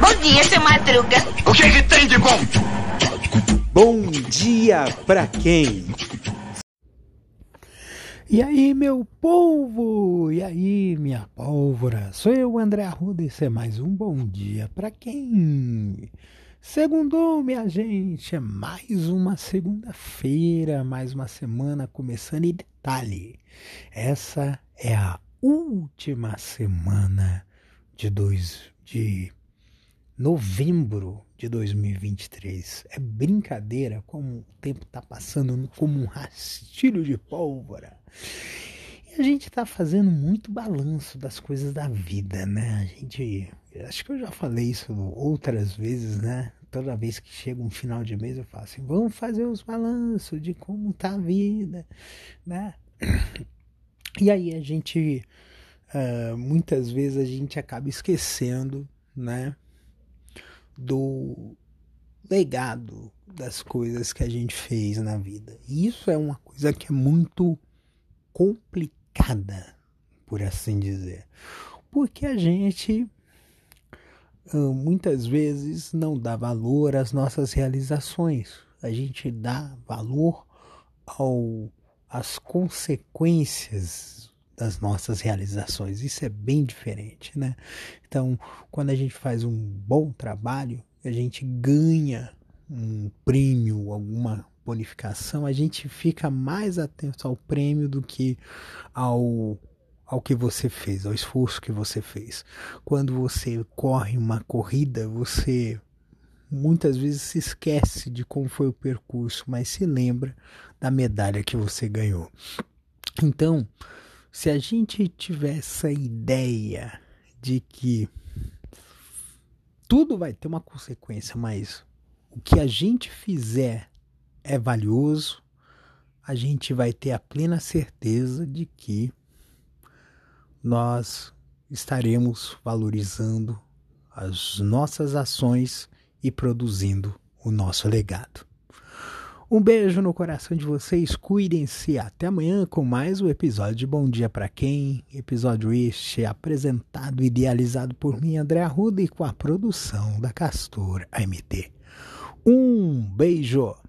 Bom dia, seu Madruga. O que, que tem de bom? Bom dia pra quem? E aí, meu povo? E aí, minha pólvora? Sou eu, André Arruda, e esse é mais um Bom Dia para quem? Segundou, minha gente, é mais uma segunda-feira, mais uma semana começando. E detalhe, essa é a última semana de, dois, de novembro de 2023. É brincadeira como o tempo está passando como um rastilho de pólvora. E a gente está fazendo muito balanço das coisas da vida, né? A gente. Acho que eu já falei isso outras vezes, né? Toda vez que chega um final de mês eu falo assim, vamos fazer os balanços de como tá a vida, né? E aí a gente. Uh, muitas vezes a gente acaba esquecendo, né? do legado das coisas que a gente fez na vida. E isso é uma coisa que é muito complicada, por assim dizer. Porque a gente muitas vezes não dá valor às nossas realizações. A gente dá valor ao às consequências das nossas realizações. Isso é bem diferente, né? Então, quando a gente faz um bom trabalho, a gente ganha um prêmio, alguma bonificação, a gente fica mais atento ao prêmio do que ao ao que você fez, ao esforço que você fez. Quando você corre uma corrida, você muitas vezes se esquece de como foi o percurso, mas se lembra da medalha que você ganhou. Então, se a gente tiver essa ideia de que tudo vai ter uma consequência, mas o que a gente fizer é valioso, a gente vai ter a plena certeza de que nós estaremos valorizando as nossas ações e produzindo o nosso legado. Um beijo no coração de vocês, cuidem-se. Até amanhã com mais um episódio de Bom Dia para Quem. Episódio este apresentado e idealizado por mim, André Arruda, e com a produção da Castor AMT. Um beijo!